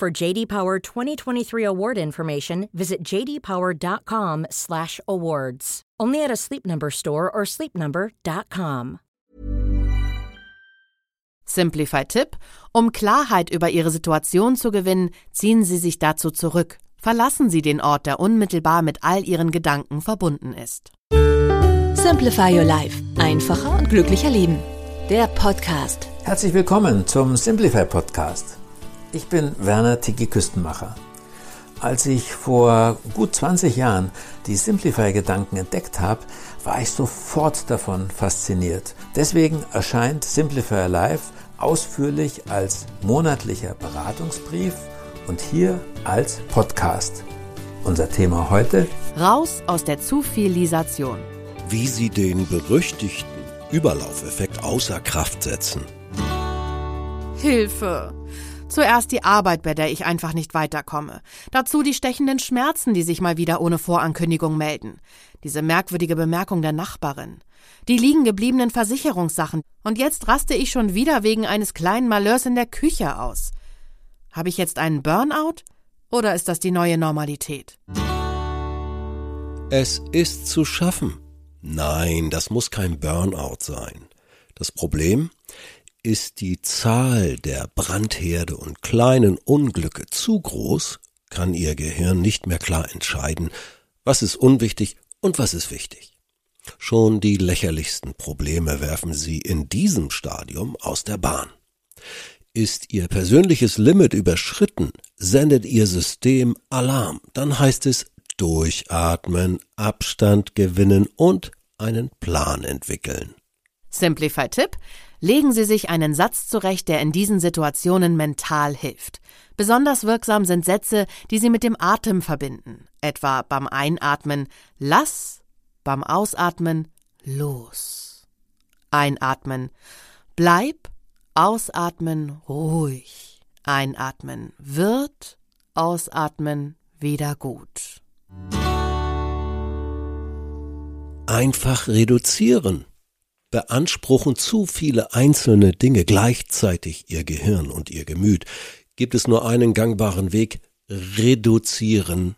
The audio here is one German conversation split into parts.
For JD Power 2023 award information, visit jdpower.com/awards. Only at a Sleep Number store or sleepnumber.com. Simplify-Tipp: Um Klarheit über Ihre Situation zu gewinnen, ziehen Sie sich dazu zurück. Verlassen Sie den Ort, der unmittelbar mit all Ihren Gedanken verbunden ist. Simplify Your Life. Einfacher und glücklicher Leben. Der Podcast. Herzlich willkommen zum Simplify Podcast. Ich bin Werner Tiki Küstenmacher. Als ich vor gut 20 Jahren die Simplify-Gedanken entdeckt habe, war ich sofort davon fasziniert. Deswegen erscheint Simplify Life ausführlich als monatlicher Beratungsbrief und hier als Podcast. Unser Thema heute? Raus aus der Zuvilisation. Wie Sie den berüchtigten Überlaufeffekt außer Kraft setzen. Hilfe! Zuerst die Arbeit, bei der ich einfach nicht weiterkomme. Dazu die stechenden Schmerzen, die sich mal wieder ohne Vorankündigung melden. Diese merkwürdige Bemerkung der Nachbarin. Die liegen gebliebenen Versicherungssachen. Und jetzt raste ich schon wieder wegen eines kleinen Malheurs in der Küche aus. Habe ich jetzt einen Burnout? Oder ist das die neue Normalität? Es ist zu schaffen. Nein, das muss kein Burnout sein. Das Problem ist die Zahl der Brandherde und kleinen Unglücke zu groß, kann Ihr Gehirn nicht mehr klar entscheiden, was ist unwichtig und was ist wichtig. Schon die lächerlichsten Probleme werfen Sie in diesem Stadium aus der Bahn. Ist Ihr persönliches Limit überschritten, sendet Ihr System Alarm. Dann heißt es durchatmen, Abstand gewinnen und einen Plan entwickeln. Simplify-Tipp. Legen Sie sich einen Satz zurecht, der in diesen Situationen mental hilft. Besonders wirksam sind Sätze, die Sie mit dem Atem verbinden. Etwa beim Einatmen Lass, beim Ausatmen Los. Einatmen Bleib, Ausatmen ruhig. Einatmen wird, ausatmen wieder gut. Einfach reduzieren. Beanspruchen zu viele einzelne Dinge gleichzeitig Ihr Gehirn und Ihr Gemüt, gibt es nur einen gangbaren Weg, reduzieren.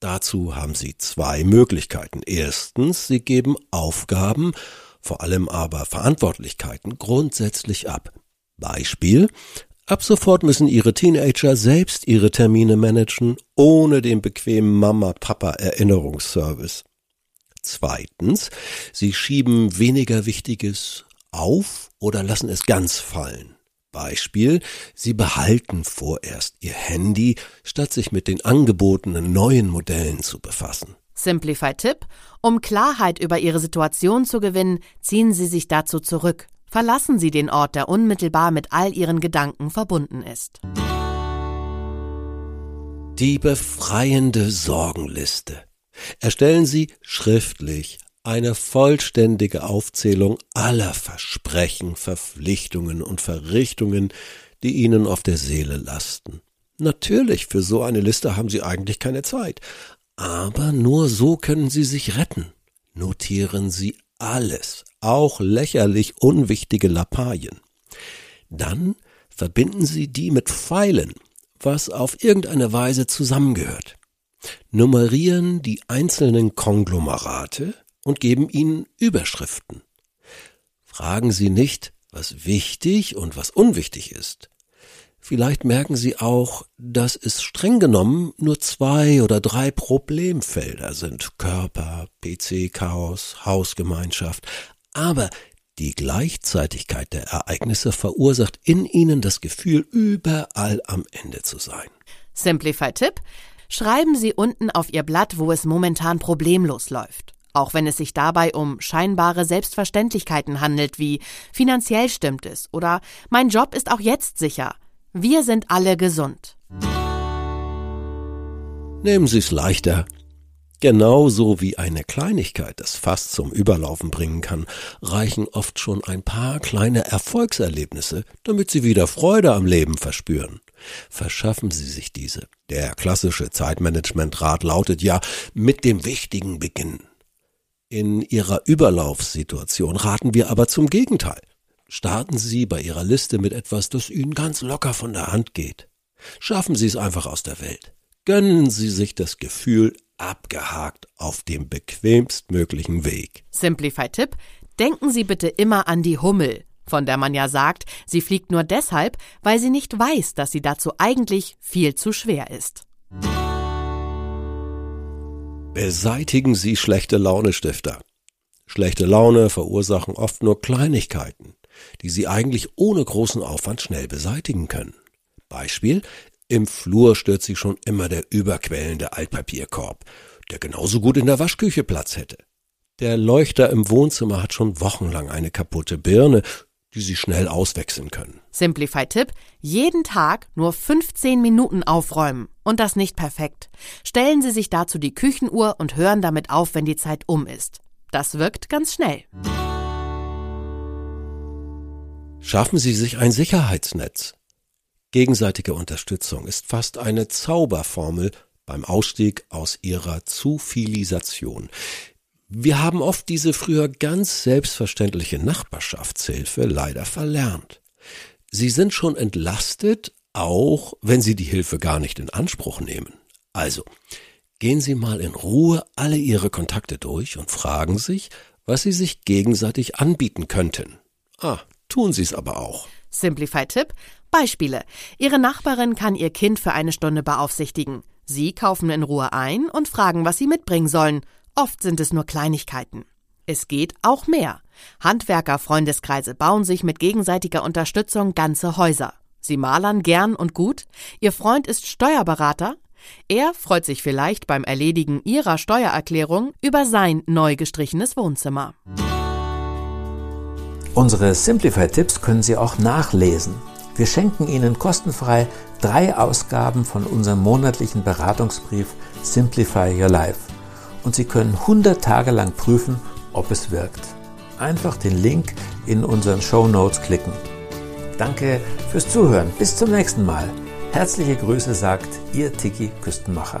Dazu haben Sie zwei Möglichkeiten. Erstens, Sie geben Aufgaben vor allem aber Verantwortlichkeiten grundsätzlich ab. Beispiel Ab sofort müssen Ihre Teenager selbst ihre Termine managen, ohne den bequemen Mama-Papa-Erinnerungsservice. Zweitens, Sie schieben weniger Wichtiges auf oder lassen es ganz fallen. Beispiel, Sie behalten vorerst Ihr Handy, statt sich mit den angebotenen neuen Modellen zu befassen. Simplify-Tipp. Um Klarheit über Ihre Situation zu gewinnen, ziehen Sie sich dazu zurück. Verlassen Sie den Ort, der unmittelbar mit all Ihren Gedanken verbunden ist. Die befreiende Sorgenliste. Erstellen Sie schriftlich eine vollständige Aufzählung aller Versprechen, Verpflichtungen und Verrichtungen, die Ihnen auf der Seele lasten. Natürlich, für so eine Liste haben Sie eigentlich keine Zeit, aber nur so können Sie sich retten. Notieren Sie alles, auch lächerlich unwichtige Lappalien. Dann verbinden Sie die mit Pfeilen, was auf irgendeine Weise zusammengehört. Nummerieren die einzelnen Konglomerate und geben ihnen Überschriften. Fragen Sie nicht, was wichtig und was unwichtig ist. Vielleicht merken Sie auch, dass es streng genommen nur zwei oder drei Problemfelder sind. Körper, PC-Chaos, Hausgemeinschaft. Aber die Gleichzeitigkeit der Ereignisse verursacht in Ihnen das Gefühl, überall am Ende zu sein. Simplify-Tipp. Schreiben Sie unten auf Ihr Blatt, wo es momentan problemlos läuft. Auch wenn es sich dabei um scheinbare Selbstverständlichkeiten handelt, wie finanziell stimmt es oder mein Job ist auch jetzt sicher. Wir sind alle gesund. Nehmen Sie es leichter. Genauso wie eine Kleinigkeit das Fass zum Überlaufen bringen kann, reichen oft schon ein paar kleine Erfolgserlebnisse, damit Sie wieder Freude am Leben verspüren. Verschaffen Sie sich diese. Der klassische Zeitmanagement-Rat lautet ja, mit dem Wichtigen beginnen. In Ihrer Überlaufssituation raten wir aber zum Gegenteil. Starten Sie bei Ihrer Liste mit etwas, das Ihnen ganz locker von der Hand geht. Schaffen Sie es einfach aus der Welt. Gönnen Sie sich das Gefühl, abgehakt auf dem bequemstmöglichen Weg. Simplify-Tipp: Denken Sie bitte immer an die Hummel, von der man ja sagt, sie fliegt nur deshalb, weil sie nicht weiß, dass sie dazu eigentlich viel zu schwer ist. Beseitigen Sie schlechte Launestifter. Schlechte Laune verursachen oft nur Kleinigkeiten, die Sie eigentlich ohne großen Aufwand schnell beseitigen können. Beispiel, im Flur stört sich schon immer der überquellende Altpapierkorb, der genauso gut in der Waschküche Platz hätte. Der Leuchter im Wohnzimmer hat schon wochenlang eine kaputte Birne, die Sie schnell auswechseln können. Simplify-Tipp: Jeden Tag nur 15 Minuten aufräumen. Und das nicht perfekt. Stellen Sie sich dazu die Küchenuhr und hören damit auf, wenn die Zeit um ist. Das wirkt ganz schnell. Schaffen Sie sich ein Sicherheitsnetz. Gegenseitige Unterstützung ist fast eine Zauberformel beim Ausstieg aus ihrer Zufilisation. Wir haben oft diese früher ganz selbstverständliche Nachbarschaftshilfe leider verlernt. Sie sind schon entlastet, auch wenn Sie die Hilfe gar nicht in Anspruch nehmen. Also, gehen Sie mal in Ruhe alle Ihre Kontakte durch und fragen sich, was Sie sich gegenseitig anbieten könnten. Ah, tun Sie es aber auch. Simplify-Tipp: Beispiele. Ihre Nachbarin kann ihr Kind für eine Stunde beaufsichtigen. Sie kaufen in Ruhe ein und fragen, was sie mitbringen sollen. Oft sind es nur Kleinigkeiten. Es geht auch mehr. Handwerker-Freundeskreise bauen sich mit gegenseitiger Unterstützung ganze Häuser. Sie malern gern und gut. Ihr Freund ist Steuerberater. Er freut sich vielleicht beim Erledigen ihrer Steuererklärung über sein neu gestrichenes Wohnzimmer. Unsere Simplify-Tipps können Sie auch nachlesen. Wir schenken Ihnen kostenfrei drei Ausgaben von unserem monatlichen Beratungsbrief Simplify Your Life. Und Sie können 100 Tage lang prüfen, ob es wirkt. Einfach den Link in unseren Show Notes klicken. Danke fürs Zuhören. Bis zum nächsten Mal. Herzliche Grüße sagt Ihr Tiki Küstenmacher.